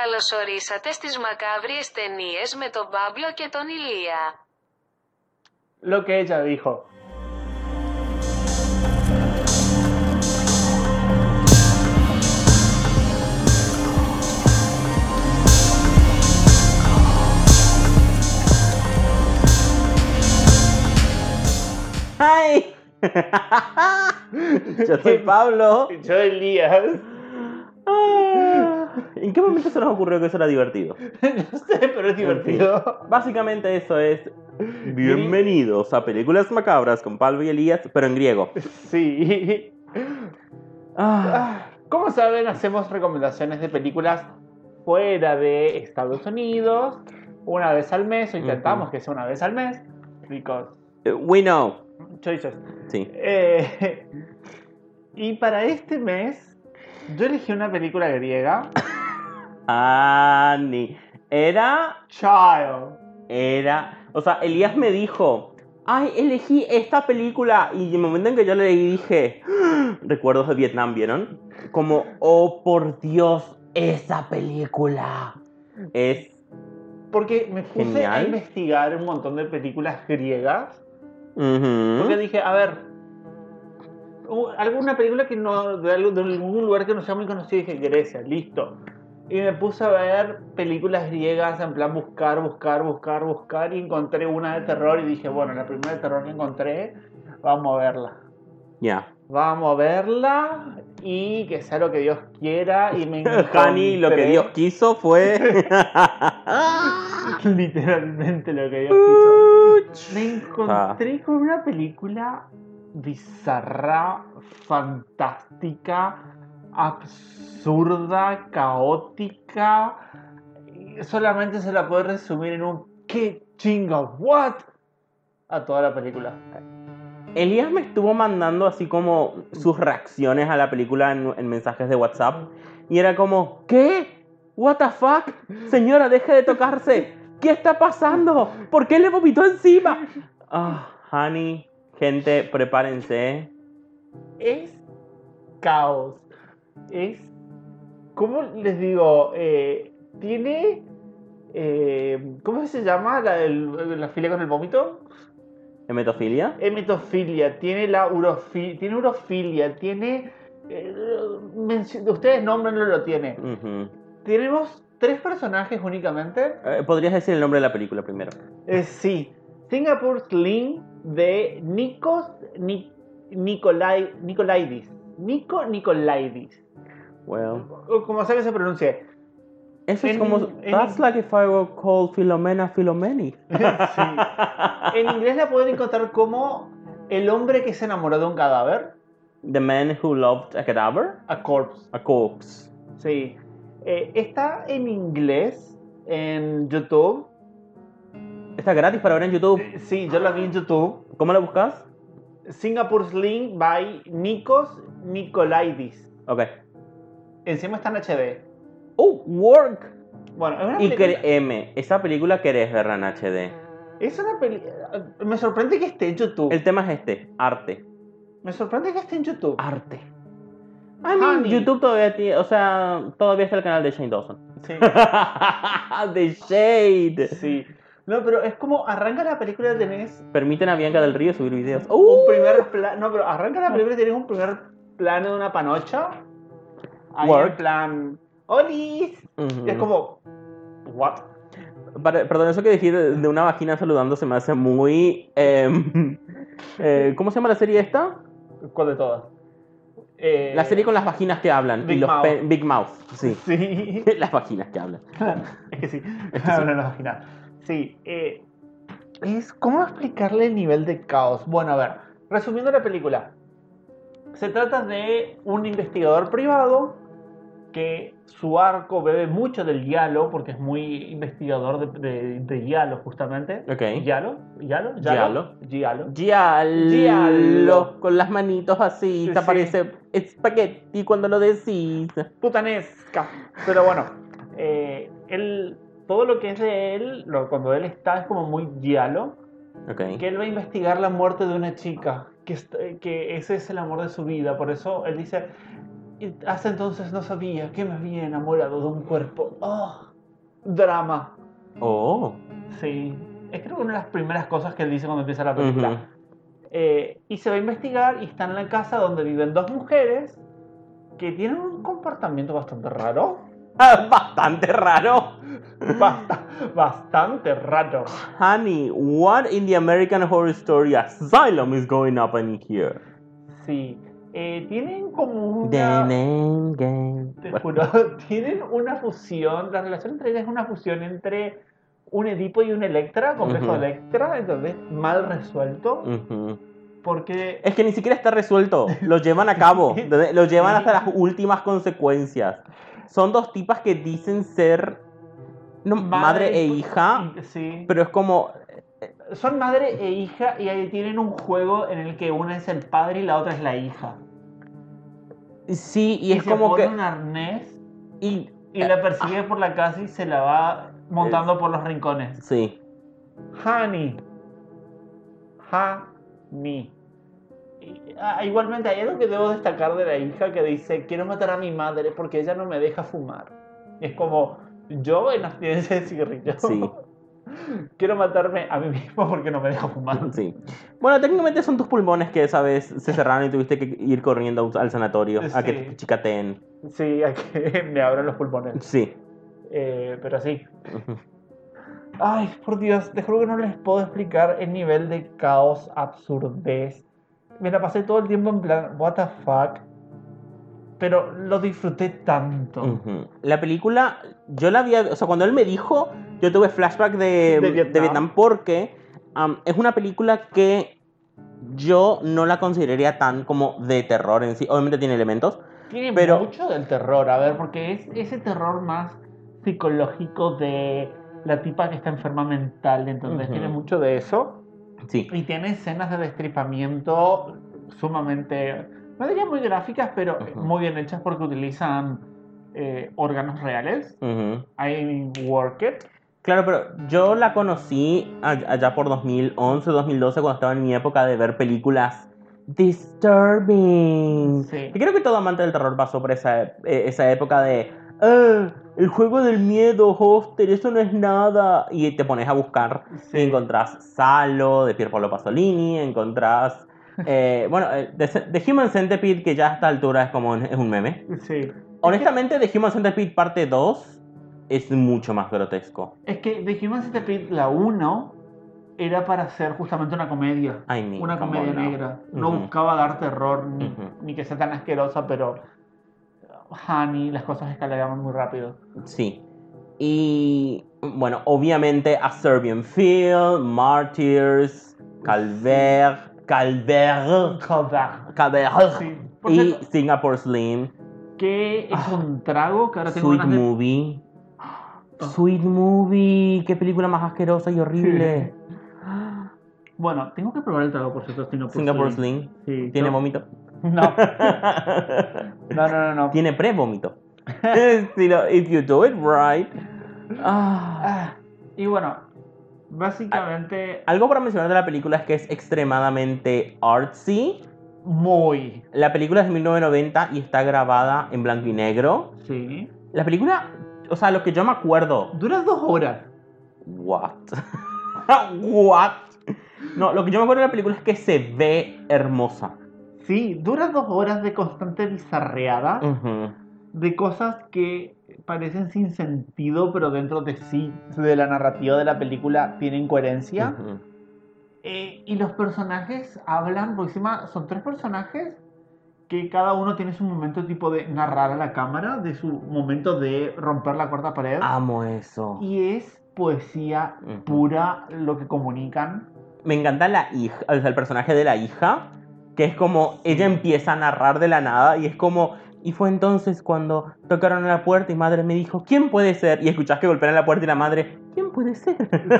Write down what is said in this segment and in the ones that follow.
Καλωσορίσατε στις μακάβριες ταινίες με τον Παύλο και τον Ηλία. Lo que ella dijo. ¡Ay! Yo soy Pablo. Yo Elías. ¿En qué momento se nos ocurrió que eso era divertido? No sé, pero es divertido. Básicamente eso es Bienvenidos a Películas Macabras con Pablo y Elías, pero en griego. Sí. Ah, Como saben, hacemos recomendaciones de películas fuera de Estados Unidos una vez al mes, o intentamos Ujú. que sea una vez al mes, because we know. choices. Sí. Eh, y para este mes, yo elegí una película griega, Ani. Era. Child. Era. O sea, Elías me dijo. Ay, elegí esta película. Y en el momento en que yo le dije. "Ah", Recuerdos de Vietnam, ¿vieron? Como, oh por Dios, esa película. Es. Porque me puse a investigar un montón de películas griegas. ujú. Porque dije, a ver, alguna película que no, de, algún lugar que no sea muy conocido, dije Grecia, listo. Y me puse a ver películas griegas, en plan buscar, buscar, buscar, buscar, y encontré una de terror y dije, bueno, la primera de terror que encontré, vamos a verla. Ya. Vamos a verla y que sea lo que Dios quiera. Y me Hani, lo que Dios quiso fue. Literalmente lo que Dios quiso. Me encontré con una película bizarra, fantástica, absurda, caótica. Solamente se la puede resumir en un ¿qué chinga? ¿What? A toda la película. Elías me estuvo mandando así como sus reacciones a la película en, en mensajes de WhatsApp. Y era como, ¿qué? ¿What the fuck? Señora, deje de tocarse. ¿Qué está pasando? ¿Por qué le vomitó encima? Ah, honey, gente, prepárense. es caos. Es. ¿Cómo les digo? Eh, tiene. eh, ¿Cómo se llama la, del- la filia con el vómito? ¿Hemetofilia? Hemetofilia, tiene la urofi- tiene urofilia, tiene. eh, ustedes nombrenlo, lo tiene. Tenemos tres personajes únicamente. Eh, ¿Podrías decir el nombre de la película primero? Eh, sí. Singapore Sling de Nikos Ni- Nicolai, Nicolaidis. Nico Nicolaidis. Well. O como sea que se pronuncie. Eso es como... en- That's like if I were called Filomena Filomeni. Sí. En inglés la pueden encontrar como el hombre que se enamoró de un cadáver. The man who loved a cadaver? A corpse. A corpse. Sí. Eh, está en inglés en YouTube. Está gratis para ver en YouTube. Sí, yo la vi en YouTube. ¿Cómo la buscas? Singapore Sling by Nikos Nicolaidis. Ok. Encima está en HD. Oh, work. Bueno, es una Y película. créeme, esa película querés verla en HD. Es una película. Me sorprende que esté en YouTube. El tema es este, arte. Me sorprende que esté en YouTube. Arte. I mean, Honey. YouTube todavía tiene, o sea, todavía está el canal de Shane Dawson. Sí. The Shade. sí. No, pero es como arranca la película y tenés Permiten a Bianca del Río subir videos. un Uh, primer plano. No, pero arranca la película y tenés un primer plano de una panocha. Ahí Work. en plan. ¡Olis! Y es como. ¿What? Para- perdón, eso que decir de una vagina saludando se me hace muy... em, eh, ¿Cómo se llama la serie esta? ¿Cuál de todas? Eh, La serie con las vaginas que hablan. Big y los Mouth. Big Mouth, sí. Sí. las vaginas que hablan. es que sí. Es que sí. Ahora no imaginar. Sí. eh, es cómo explicarle el nivel de caos. Bueno, a ver, resumiendo la película. Se trata de un investigador privado que su arco bebe mucho del Yalo, porque es muy investigador de, de, de Yalo, justamente. Ok. ¿Yalo? ¿Yalo? Giallo. Giallo. Giallo. Giallo. Con las manitos así. Sí. Te parece espagueti cuando lo decís. putanesca. Pero bueno, eh, él, todo lo que es de él, lo- cuando él está, es como muy diálogo. Ok. Que él va a investigar la muerte de una chica, que, ese es el amor de su vida. Por eso él dice, hasta entonces no sabía que me había enamorado de un cuerpo. ¡Oh! Drama. Oh. Sí. Es creo que una de las primeras cosas que él dice cuando empieza la película. Eh, y se va a investigar y está en la casa donde viven dos mujeres que tienen un comportamiento bastante raro. Bastante raro. Basta- bastante raro. Honey, what in the American Horror Story Asylum is going up in here? Sí. Eh, tienen como The una... name game. Te juro, tienen una fusión, la relación entre ellas es una fusión entre un Edipo y un Electra, complejo Ujú. Electra, entonces mal resuelto, ujú. Porque Es que ni siquiera está resuelto. Lo llevan a cabo. Lo llevan hasta las últimas consecuencias. Son dos tipas que dicen ser no, madre, e hija, y- Sí. pero es como Son madre e hija y ahí tienen un juego en el que una es el padre y la otra es la hija. sí y es se como pone que un arnés y y la persigue por la casa y se la va montando por los rincones. sí. Honey. Honey. Ah, igualmente hay algo que debo destacar de la hija que dice, quiero matar a mi madre porque ella no me deja fumar. Y es como, yo en abstinencia de cigarrillos. Sí. quiero matarme a mí mismo porque no me deja fumar. Sí. Bueno, técnicamente son tus pulmones que esa vez se cerraron y tuviste que ir corriendo al sanatorio a que Sí. te chicateen. Sí, a que me abran los pulmones. Sí. Eh, pero sí. Ay, por Dios, te juro que no les puedo explicar el nivel de caos, absurdez. Me la pasé todo el tiempo en plan, what the fuck. Pero lo disfruté tanto. La película, yo la había, o sea, cuando él me dijo, yo tuve flashback de, De Vietnam. porque es una película que yo no la consideraría tan como de terror en sí. Obviamente tiene elementos. Tiene Pero- mucho del terror, a ver, porque es ese terror más psicológico de la tipa que está enferma mental, entonces tiene mucho de eso. Sí. Y tiene escenas de destripamiento sumamente, no diría muy gráficas, pero muy bien hechas porque utilizan eh, órganos reales. Ujú. I work it. Claro, pero yo la conocí allá por 2011, 2012, cuando estaba en mi época de ver películas disturbing. Sí. Y creo que todo amante del terror pasó por esa, eh, esa época de, "Ah, el juego del miedo, Hoster, eso no es nada. Y te pones a buscar Sí. y encontrás Salo, de Pierpaolo Pasolini, encontrás... eh, bueno, eh, The, The Human Centipede, que ya a esta altura es como un- es un meme. Sí. Honestamente, The Human Centipede parte 2 es mucho más grotesco. Es que The Human Centipede, la 1, era para hacer justamente una comedia. I mean, una come comedia negra. No buscaba dar terror ni que sea tan asquerosa, pero. Honey, las cosas escalaban muy rápido. Sí. Y bueno, obviamente A Serbian Field, Martyrs, Calvert, Calvert, Kodak. Calvert Sí. Por y cierto, Singapore Slim, que es un trago que ahora tengo Sweet ganas de- Movie. Sweet Movie, qué película más asquerosa y horrible. Bueno, tengo que probar el trago, por cierto, Singapore, Singapore Slim. Slim. Sí, ¿Tiene vómito? No, no, no, no. no. Tiene pre-vómito. Si lo- If you do it right. Ah. Ah, y bueno, básicamente Algo para mencionar de la película es que es extremadamente artsy. muy. La película es de 1990 y está grabada en blanco y negro. Sí. La película, o sea, lo que yo me acuerdo. Dura dos horas. What? What? No, lo que yo me acuerdo de la película es que se ve hermosa. Sí, dura dos horas de constante bizarreada, de cosas que parecen sin sentido, pero dentro de sí, de la narrativa de la película, tienen coherencia. Eh, y los personajes hablan, por encima son tres personajes que cada uno tiene su momento tipo de narrar a la cámara, de su momento de romper la cuarta pared. Amo eso. Y es poesía pura lo que comunican. Me encanta la hija, o sea, el personaje de la hija, que es como ella empieza a narrar de la nada y es como, y fue entonces cuando tocaron a la puerta y madre me dijo, ¿quién puede ser? Y escuchás que golpean a la puerta y la madre, ¿quién puede ser?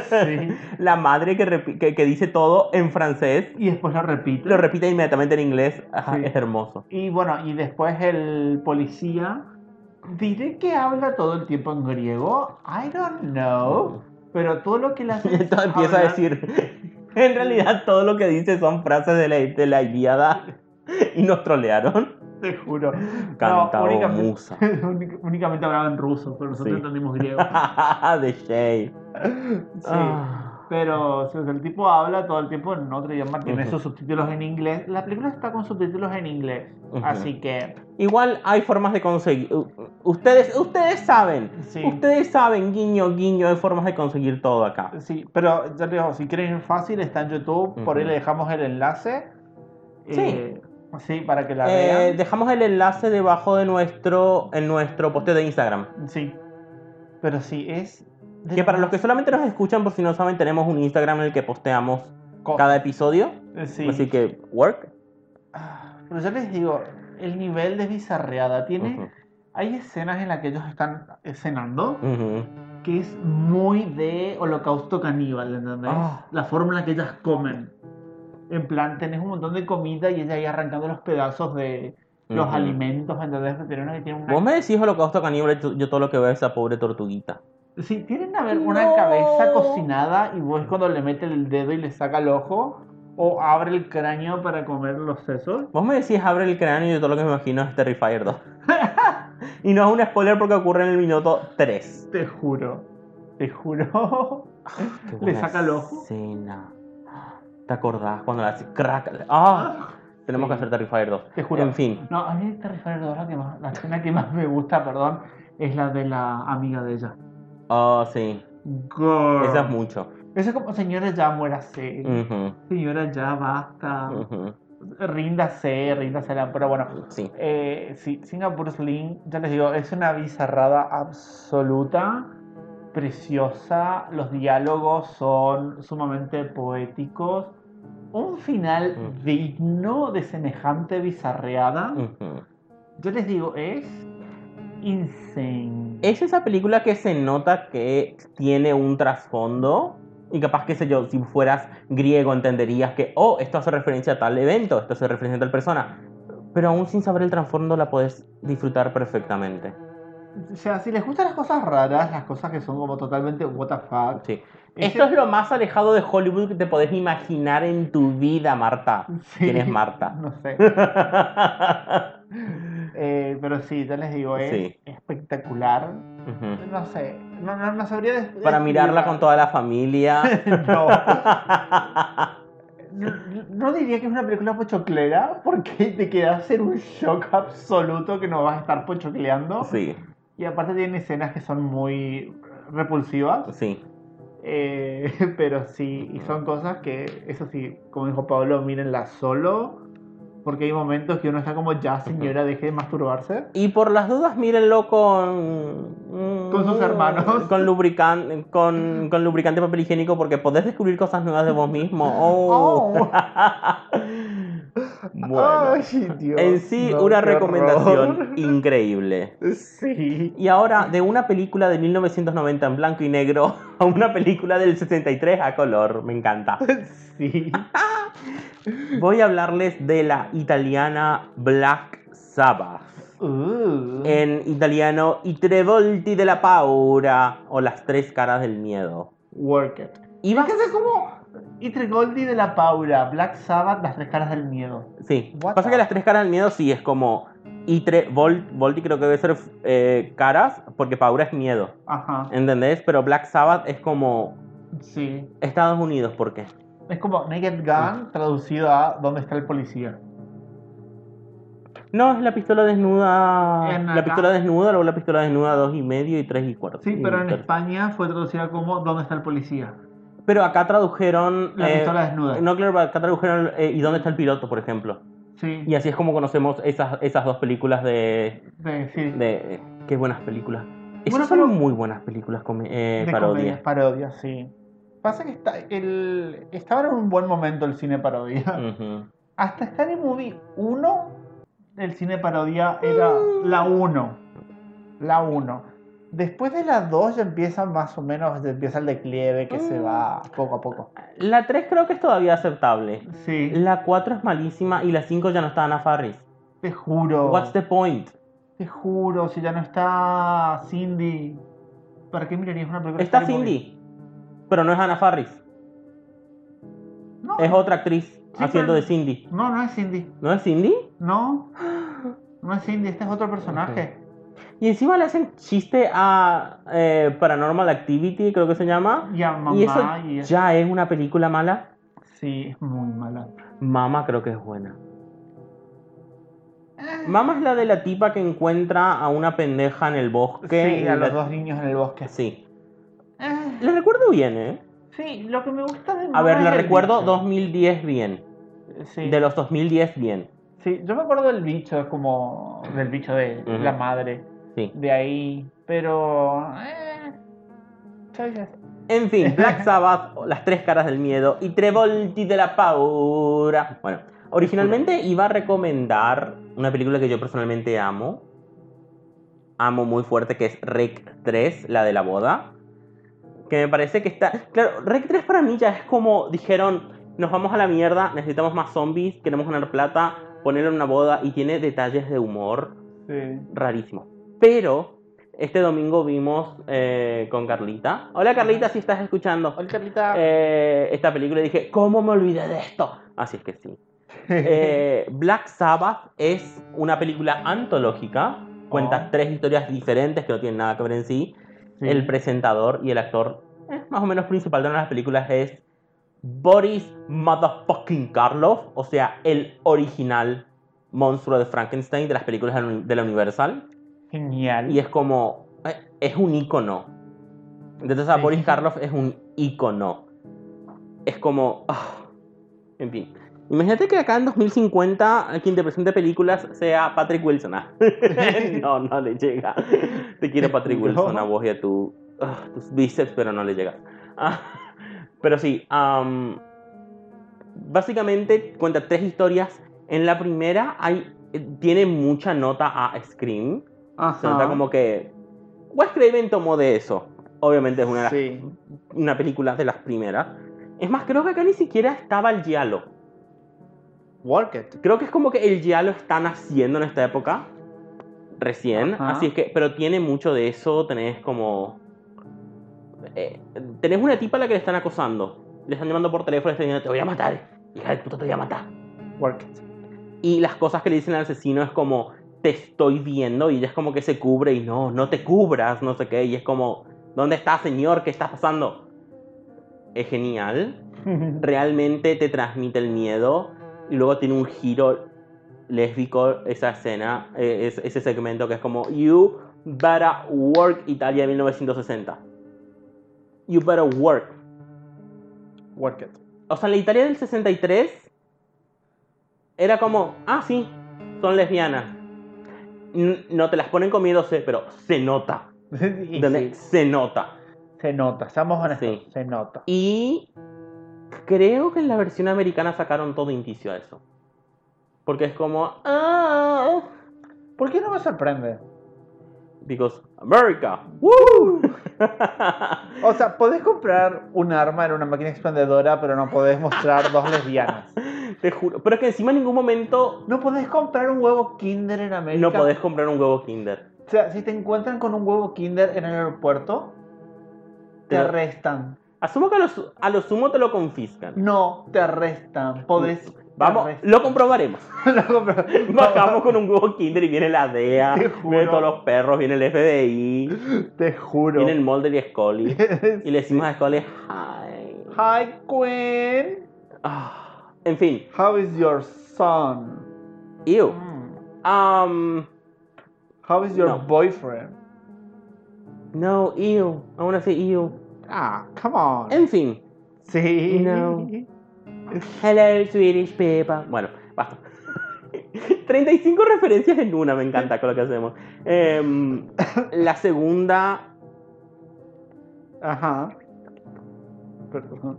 Sí. la madre que, que, que dice todo en francés, Y después lo repite. lo repite inmediatamente en inglés, Ajá, Sí. es hermoso. Y bueno, y después el policía. Diré que habla todo el tiempo en griego. I don't know. Pero todo lo que le hace. Empieza a hablar- decir, en realidad todo lo que dice son frases de la, de la Ilíada y nos trolearon. Te juro. Cantaba únicamente, musa. únic- únicamente hablaba en ruso, pero nosotros Sí. entendimos griego. de Shay. Sí. Ah. Pero si el tipo habla todo el tiempo en otro idioma, tiene Ujú. sus subtítulos en inglés. La película está con subtítulos en inglés. Así que, Igual hay formas de conseguir. Ustedes, ustedes saben. Sí. Ustedes saben, guiño, guiño, hay formas de conseguir todo acá. sí. Pero ya te digo, si quieren ir fácil, está en YouTube. Por ahí le dejamos el enlace. Sí. Eh, sí, para que la Eh, vean. dejamos el enlace debajo de nuestro, en nuestro posteo de Instagram. Sí. Pero sí, es. Que para lo los que solamente nos escuchan, por si no saben, tenemos un Instagram en el que posteamos co- cada episodio. Sí. Así que, work. Ah, Pero yo les digo, el nivel de bizarreada tiene. Ujú, Hay escenas en las que ellos están cenando ujú. que es muy de holocausto caníbal, ¿entendés? Ah. La forma en la que ellas comen. En plan, tenés un montón de comida y ella ahí arrancando los pedazos de los alimentos. Pero tiene una que tiene una- Vos me decís holocausto caníbal, yo yo todo lo que veo es esa pobre tortuguita. Sí, tienen a ver una No. cabeza cocinada y vos cuando le mete el dedo y le saca el ojo o abre el cráneo para comer los sesos. Vos me decís abre el cráneo y yo todo lo que me imagino es Terrifier 2. y no es un spoiler porque ocurre en el minuto 3. Te juro, te juro. Qué ¿Le saca el ojo? escena. ¿Te acordás cuando le hace crack? ¡Ah! Tenemos Sí. que hacer Terrifier 2. Te juro. En fin. No, a mí Terrifier 2 la, que más, la escena que más me gusta, perdón, es la de la amiga de ella. Oh, sí. Girl. Esa es mucho. Eso es como, señora, ya muérase. Ujú, Señora, ya basta. ujú. Ríndase, ríndase. la- Pero bueno, Sí. eh, sí, Singapore Sling, ya les digo, es una bizarrada absoluta, preciosa. Los diálogos son sumamente poéticos. Un final digno de semejante bizarreada. Yo les digo, es insane. Es esa película que se nota que tiene un trasfondo. Y capaz, qué sé yo, si fueras griego entenderías que, oh, esto hace referencia a tal evento, esto hace referencia a tal persona. Pero aún sin saber el trasfondo la puedes disfrutar perfectamente. O sea, si les gustan las cosas raras, las cosas que son como totalmente what the fuck. Sí. Esto es lo más alejado de Hollywood que te podés imaginar en tu vida, Marta. Sí, ¿Quién es Marta? No sé. Eh, pero sí, ya les digo, es Sí. espectacular. No sé, no, no, no sabría des- Para mirarla con toda la familia. no. no. no diría que es una película pochoclera, porque te quedas en un shock absoluto que no vas a estar pochocleando. Sí, Y aparte tiene escenas que son muy repulsivas. sí. Eh, pero sí, y son cosas que, eso sí, como dijo Pablo, mírenla solo. Porque hay momentos que uno está como, ya señora, deje de masturbarse. Y por las dudas, mírenlo con. mm, Con sus hermanos. Con, lubrican- con, con lubricante papel higiénico, porque podés descubrir cosas nuevas de vos mismo. Oh. Oh. bueno. Ay, Dios, en sí, no, una recomendación horror. increíble. Sí. Y ahora, de una película de 1990 en blanco y negro a una película del 63 a color. Me encanta. Sí. Voy a hablarles de la italiana Black Sabbath. Uh. En italiano, I tre volti della paura o las tres caras del miedo. Work it. Y Va a ser como Itre de la Paula, Black Sabbath, las tres caras del miedo. Sí. What Pasa que las tres caras del miedo sí es como I tre vol- volti creo que debe ser eh, caras porque paura es miedo. Ajá. ¿Entendés? Pero Black Sabbath es como Sí. Estados Unidos, ¿por qué? Es como Naked Gun traducido a ¿Dónde está el policía? No, es la pistola desnuda. La pistola desnuda, luego la pistola desnuda dos y medio y tres y cuarto. Sí, y pero en España fue traducida como ¿Dónde está el policía? Pero acá tradujeron. La eh, pistola desnuda. No, claro, acá tradujeron eh, ¿Y dónde está el piloto, por ejemplo? Sí. Y así es como conocemos esas, esas dos películas de. De, sí. de qué buenas películas. Esas Bueno, son muy buenas películas, eh, de parodias. comedias, parodias, sí. Pasa que está, el, estaba en un buen momento el cine parodia. Ujú. Hasta Scary Movie 1, el cine parodia era la 1. La 1. Después de la 2 ya empieza más o menos, ya empieza el declive que se va poco a poco. La 3 creo que es todavía aceptable. Sí, La 4 es malísima y la 5 ya no está Ana Faris. te juro. What's the point? Te juro, si ya no está Cindy, ¿para qué mirarías una película? Está? Cindy, pero no es Ana Faris. No, Es otra actriz haciendo pero- de Cindy. no, no es Cindy. ¿No es Cindy? No. No es Cindy, este es otro personaje. Y encima le hacen chiste a eh, Paranormal Activity, creo que se llama. Y a mamá y eso y- ya es una película mala. Sí, es muy mala. Mama creo que es buena. Mama es la de la tipa que encuentra a una pendeja en el bosque. Sí, y a la- los dos niños en el bosque. Sí. La recuerdo bien, ¿eh? Sí, lo que me gusta de A ver, la recuerdo bicho. 2010 bien. Sí. De los 2010 bien. sí, yo me acuerdo del bicho, es como del bicho de la madre. Sí. De ahí, pero... Eh. En fin, Black Sabbath, Las Tres Caras del Miedo y Tre Volti de la Paura. Bueno, originalmente iba a recomendar una película que yo personalmente amo. Amo muy fuerte, que es Rec 3, la de la boda. Que me parece que está... Claro, Rec 3 para mí ya es como dijeron, nos vamos a la mierda, necesitamos más zombies, queremos ganar plata, ponerlo en una boda y tiene detalles de humor Sí. rarísimo. Pero este domingo vimos eh, con Carlita. Hola Carlita, si estás escuchando. Hola, Carlita. Eh, esta película y dije, ¿cómo me olvidé de esto? Así es que sí. Eh, Black Sabbath es una película antológica. Cuenta Oh. tres historias diferentes que no tienen nada que ver en sí. Sí. El presentador y el actor eh, más o menos principal de una de las películas es Boris Motherfucking Karloff, o sea, el original monstruo de Frankenstein de las películas de la Universal. Genial. Y es como. eh, Es un icono. Entonces, a Sí. Boris Karloff es un icono. Es como. ah, En fin. Imagínate que acá en 2050 quien te presente películas sea Patrick Wilson. Ah. no, no le llega. Te quiero, Patrick. Wilson, a vos y a tu, ah, tus bíceps, pero no le llegas. Ah, pero sí, am, básicamente cuenta tres historias. En la primera hay, eh, tiene mucha nota a Scream. Ajá. Se nota como que Wes Craven tomó de eso. Obviamente es una, Sí. una película de las primeras. Es más, creo que acá ni siquiera estaba el giallo. Work it. Creo que es como que el giallo está naciendo en esta época. Recién. Ajá. Así es que, pero tiene mucho de eso. Tenés como... eh, tenés una tipa a la que le están acosando. Le están llamando por teléfono y le están diciendo, te voy a matar. Hija de puta, te voy a matar. Work it. Y las cosas que le dicen al asesino es como, te estoy viendo, y ella es como que se cubre y no, no te cubras, no sé qué, y es como, ¿dónde está, señor? ¿Qué está pasando? Es genial, realmente te transmite el miedo, y luego tiene un giro lésbico esa escena, eh, es- ese segmento que es como, You better work Italia 1960. You better work. Work it. O sea, en la Italia del 63 era como, ah, sí, son lesbianas. No te las ponen comiéndose, pero se nota. Se nota. se nota, seamos honestos, Sí. se nota. Y creo que en la versión americana sacaron todo indicio a eso. Porque es como, ah, ¿Por qué no me sorprende? because America. ¡Woo! O sea, podés comprar un arma en una máquina expendedora, pero no podés mostrar dos lesbianas. Te juro. Pero es que encima en ningún momento No podés comprar un huevo Kinder en América. no podés comprar un huevo Kinder. O sea, si te encuentran con un huevo Kinder en el aeropuerto, te Te- arrestan. Asumo que a lo, a lo sumo te lo confiscan. No, te arrestan. Podés. Vamos, lo comprobaremos. Lo Bajamos con un huevo Kinder y viene la DEA, juro. todos los perros, viene el FBI, Te juro. viene el Mulder y Scully. Y le decimos a Scully, hi. Hi, Queen. Ah, en fin, How is your son? ew. Mm. Um, How is your No. boyfriend? no, ew. I wanna say ew. Ah, come on. En fin, Sí. No. hello Swedish people. Bueno, basta. 35 referencias en una, me encanta con lo que hacemos. Em, la segunda Ajá. Perdón.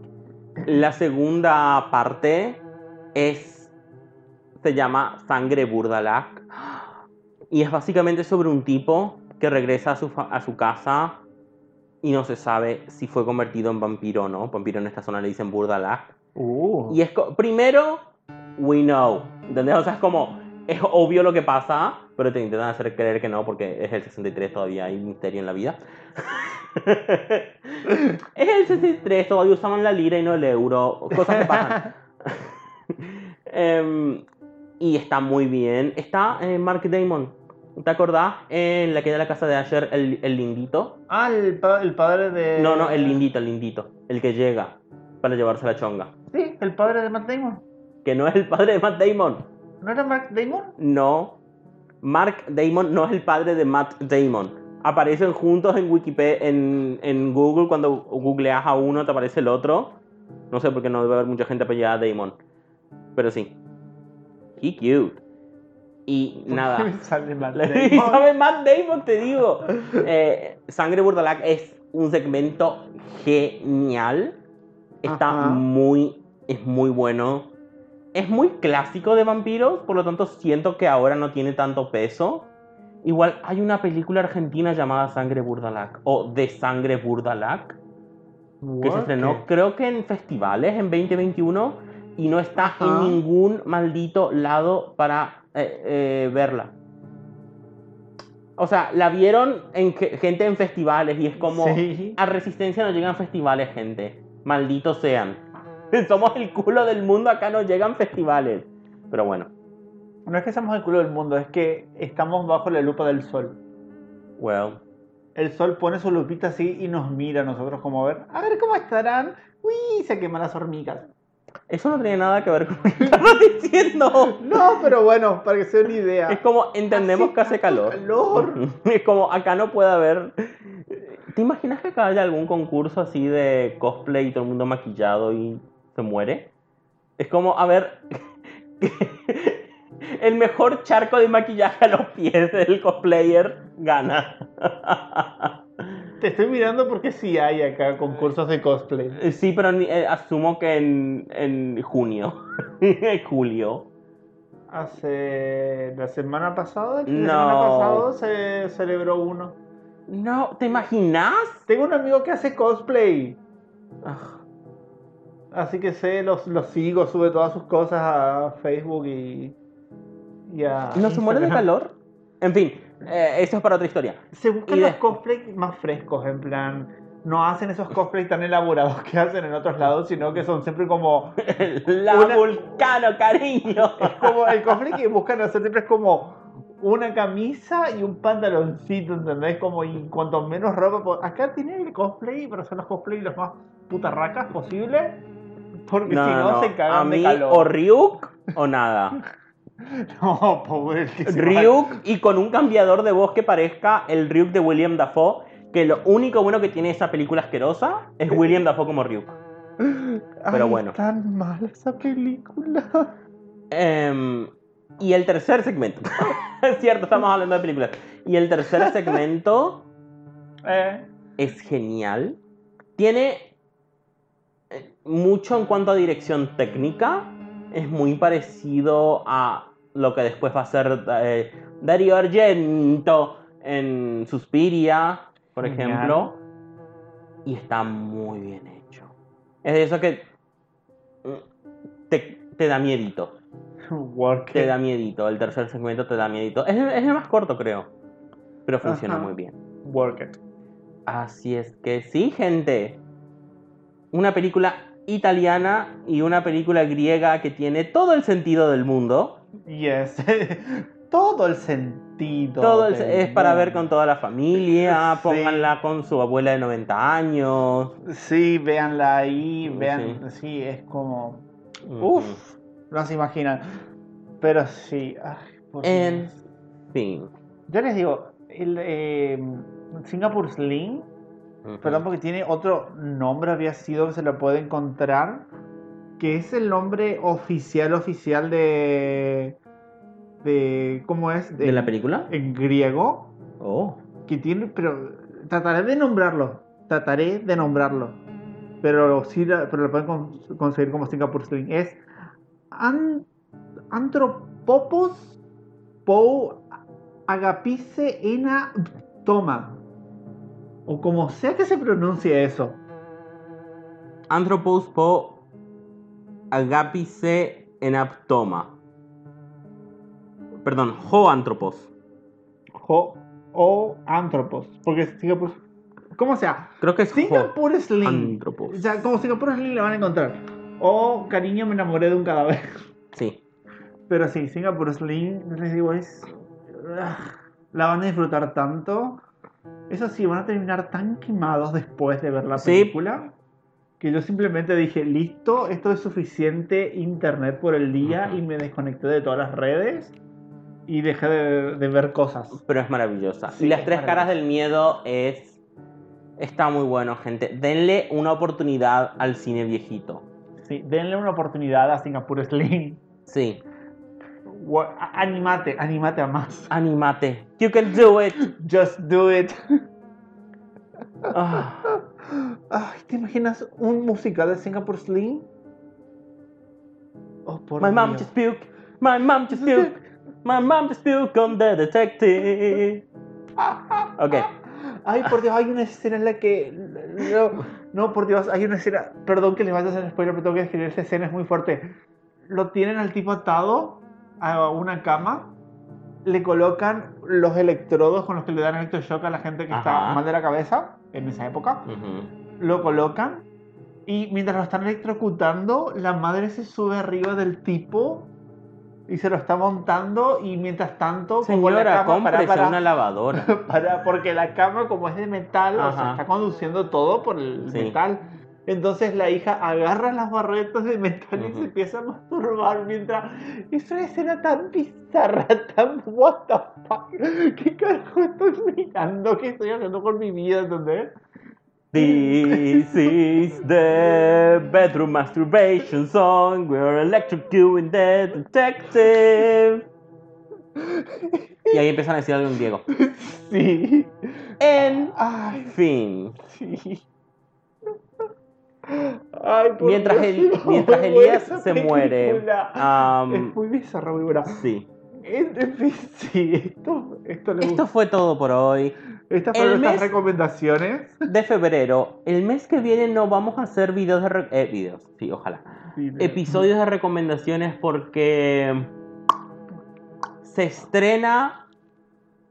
La segunda parte es. Se llama Sangre Burdalak. Y es básicamente sobre un tipo que regresa a su, a su casa y no se sabe si fue convertido en vampiro o no. Vampiro en esta zona le dicen Burdalak. Uh. Y es. Primero, we know. ¿Entendés? O sea, es como. Es obvio lo que pasa, pero te intentan hacer creer que no, porque es el 63, todavía hay misterio en la vida. es el 63, todavía usaban la lira y no el euro. Cosas que pasan. Em, Y está muy bien. Está eh, Mark Damon. ¿Te acordás? En la que de la casa de Asher, el, el lindito. Ah, el, pa- el padre de. No, no, el lindito, el lindito. El que llega para llevarse la chonga. Sí, el padre de Matt Damon. Que no es el padre de Matt Damon. ¿No era Mark Damon? No. Mark Damon no es el padre de Matt Damon. Aparecen juntos en Wikipedia, en, en Google. Cuando googleas a uno, te aparece el otro. No sé por qué no debe haber mucha gente apellidada Damon. Pero sí. He cute. Y nada. Sale Matt Y Damon. sabe Matt Damon, te digo. Eh, Sangre Burdalac es un segmento genial. Está Ajá. muy, es muy bueno. Es muy clásico de vampiros, por lo tanto siento que ahora no tiene tanto peso. Igual hay una película argentina llamada Sangre Burdalac o De Sangre Burdalac que se estrenó creo que en festivales en 2021 y no está Ajá. en ningún maldito lado para eh, eh, verla. O sea, la vieron en ge- gente en festivales y es como Sí. a Resistencia no llegan festivales, gente. Malditos sean. Somos el culo del mundo, acá no llegan festivales. Pero bueno, No es que seamos el culo del mundo, es que estamos bajo la lupa del sol. well. El sol pone su lupita así y nos mira a nosotros como a ver, a ver cómo estarán. Uy, se queman las hormigas. Eso no tiene nada que ver con lo que estaba diciendo. No, pero bueno, para que se den una idea. Es como entendemos que hace calor. calor. Es como acá no puede haber. ¿Te imaginas que acá haya algún concurso así de cosplay y todo el mundo maquillado y se muere? Es como, a ver. El mejor charco de maquillaje a los pies del cosplayer gana. Te estoy mirando porque sí hay acá concursos de cosplay. Sí, pero eh, asumo que en, en junio. Julio. Hace la semana pasada, No. semana pasado se celebró uno. No, ¿te imaginas? Tengo un amigo que hace cosplay. Ah, Así que sé, los, los sigo, sube todas sus cosas a Facebook y, y a. ¿No se muere de calor? En fin, eh, eso es para otra historia. Se buscan Y los de- cosplays más frescos, en plan. No hacen esos cosplays tan elaborados que hacen en otros lados, sino que son siempre como. La Una- vulcano, cariño. Es como el cosplay que buscan hacer siempre es como una camisa y un pantaloncito, ¿entendés? Como y cuanto menos ropa. Acá tienen el cosplay, pero son los cosplays los más putarracas posible. Porque No, si no, no, se A cagan de mí calor. o Ryuk o nada. No, pobre. va- Ryuk y con un cambiador de voz que parezca el Ryuk de William Dafoe. Que lo único bueno que tiene esa película asquerosa es William Dafoe como Ryuk. pero Ay, bueno. tan mala esa película. Em, y el tercer segmento. es cierto, estamos hablando de películas. Y el tercer segmento Eh, es genial. Tiene eh, mucho en cuanto a dirección técnica. Es muy parecido a lo que después va a ser eh, Dario Argento en Suspiria, por Genial. ejemplo. Y está muy bien hecho. Es de eso que mm, te, te da miedito. Work Te it. da miedito. El tercer segmento te da miedito. Es, el- es el más corto, creo. Pero funciona Ajá. muy bien. Work it. Así es que sí, gente. Una película italiana y una película griega que tiene todo el sentido del mundo. Yes. Todo el sentido. Todo el- del es para ver con toda la familia. Sí. Pónganla con su abuela de 90 años. Sí, véanla ahí, vean, sí, es como, uff, no se imaginan, pero sí, ay, por En Dios. fin. yo les digo, el eh, Singapore Sling, perdón porque tiene otro nombre, había sido que se lo puede encontrar, que es el nombre oficial, oficial de, de, ¿cómo es? ¿De la película? En griego, Oh. que tiene, pero trataré de nombrarlo, trataré de nombrarlo, pero sí, pero lo pueden con- conseguir como Singapore Sling. Es an- Anthropopos pou agapice ena toma, o como sea que se pronuncie eso. Anthropos po agapice enaptoma. Perdón, hoanthropos. Jo, o Anthropos, porque Singapore, como sea, Creo que es Singapore Sling. Anthropos. O sea, como Singapore Sling la van a encontrar. O cariño, me enamoré de un cadáver. Sí. Pero sí, Singapore Sling, les digo, es. ah, La van a disfrutar tanto. Eso sí, van a terminar tan quemados después de ver la Sí. Que yo simplemente dije, listo, esto es suficiente internet por el día y me desconecté de todas las redes y dejé de, de ver cosas. Pero es maravillosa. Sí, y las es tres caras del miedo es. Está muy bueno, gente. Denle una oportunidad al cine viejito. Sí, denle una oportunidad a Singapore Sling. Sí. A- Animate, animate a más. Animate. You can do it. Just do it. Ah, Ay, ¿te imaginas un musical de Singapore Sling? Oh, por my mom Dios. just puked. My mom just puked. My mom just puked on the detective. Ok. Ay, por Dios, hay una escena en la que. No, no, por Dios, hay una escena. Perdón que les vaya a hacer spoiler, pero tengo que describir esa escena, es muy fuerte. Lo tienen al tipo atado a una cama, le colocan los electrodos con los que le dan electroshock a la gente que está Ajá. mal de la cabeza en esa época. Ujú. Lo colocan y mientras lo están electrocutando, la madre se sube arriba del tipo y se lo está montando y mientras tanto, como la cama para, para, una lavadora. para- porque la cama como es de metal, o sea, está conduciendo todo por el Sí. metal. Entonces la hija agarra las barretas de metal y se empieza a masturbar mientras... Es una escena tan bizarra, tan... What the fuck? ¿Qué carajo estoy mirando? ¿Qué estoy haciendo con mi vida? ¿Entendés? This is the bedroom masturbation song. We're electrocuting the detective. Y ahí empiezan a decir algo en griego. Sí. En Ay, fin. sí. Ay, por Mientras, Dios, el- no, mientras Elías se muere. am, es muy bizarra, muy buena. sí. Sí, esto, esto le Esto fue todo por hoy. Estas fueron el nuestras recomendaciones. De febrero. El mes que viene no vamos a hacer videos de... re- eh, videos, sí, ojalá. Episodios de recomendaciones porque se estrena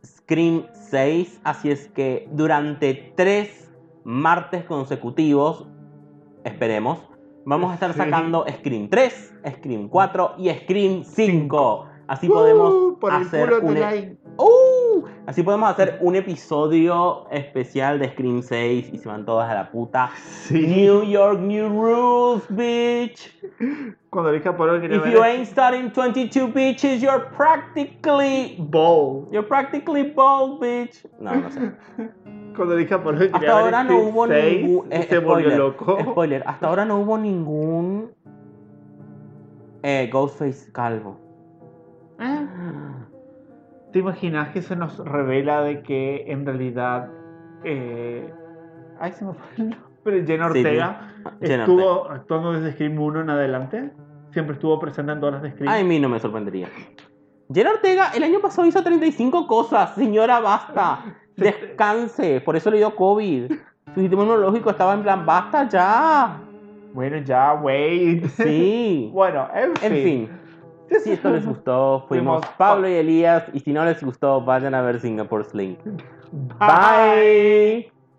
Scream 6, así es que durante tres martes consecutivos, esperemos, vamos a estar Sí. sacando Scream 3, Scream 4 y Scream 5. Así podemos Uh, por el hacer culo un de like. ¡Uh! Así podemos hacer un episodio especial de Scream 6 y se van todas a la puta. Sí. New York, new rules, bitch. Cuando dije por hoy quería If ver you ain't starting 22 bitches, you're practically Bowl. you're practically bald, bitch. No, no sé. Cuando dije por hoy quería Hasta ver ahora no hubo 6, ningún eh, se volvió spoiler, loco. Spoiler, hasta ahora no hubo ningún eh, Ghostface calvo. ¿Te imaginas que se nos revela de que en realidad. Eh... Ay, se me fue el nombre. Sí, Ortega Jenna estuvo actuando desde Scream 1 en adelante. Siempre estuvo presente en todas las de Scream. A mí no me sorprendería. Jenna Ortega el año pasado hizo 35 cosas. Señora, basta. Descanse. Por eso le dio COVID. Su sistema inmunológico estaba en plan, basta ya. Bueno, ya, wait. Sí. bueno, en fin. En fin. Si esto les gustó, fuimos Pablo y Elías. Y si no les gustó, vayan a ver Singapore Sling. Bye.